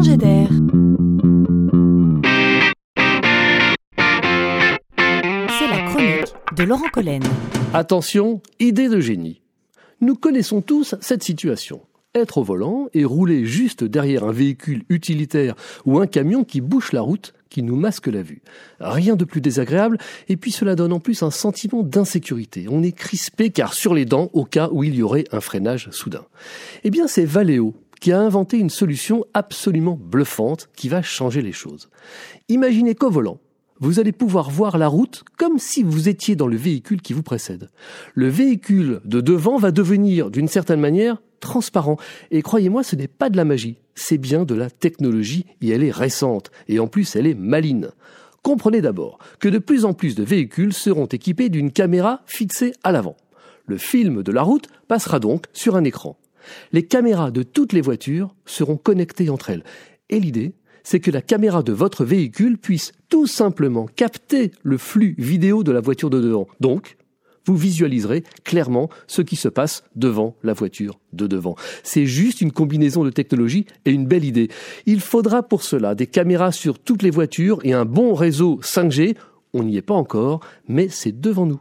d'air. C'est la chronique de Laurent Collen. Attention, idée de génie. Nous connaissons tous cette situation. Être au volant et rouler juste derrière un véhicule utilitaire ou un camion qui bouche la route, qui nous masque la vue. Rien de plus désagréable, et puis cela donne en plus un sentiment d'insécurité. On est crispé car sur les dents au cas où il y aurait un freinage soudain. Eh bien, c'est Valeo qui a inventé une solution absolument bluffante qui va changer les choses. Imaginez qu'au volant, vous allez pouvoir voir la route comme si vous étiez dans le véhicule qui vous précède. Le véhicule de devant va devenir, d'une certaine manière, transparent. Et croyez-moi, ce n'est pas de la magie, c'est bien de la technologie et elle est récente. Et en plus, elle est maline. Comprenez d'abord que de plus en plus de véhicules seront équipés d'une caméra fixée à l'avant. Le film de la route passera donc sur un écran. Les caméras de toutes les voitures seront connectées entre elles. Et l'idée, c'est que la caméra de votre véhicule puisse tout simplement capter le flux vidéo de la voiture de devant. Donc, vous visualiserez clairement ce qui se passe devant la voiture de devant. C'est juste une combinaison de technologies et une belle idée. Il faudra pour cela des caméras sur toutes les voitures et un bon réseau 5G. On n'y est pas encore, mais c'est devant nous.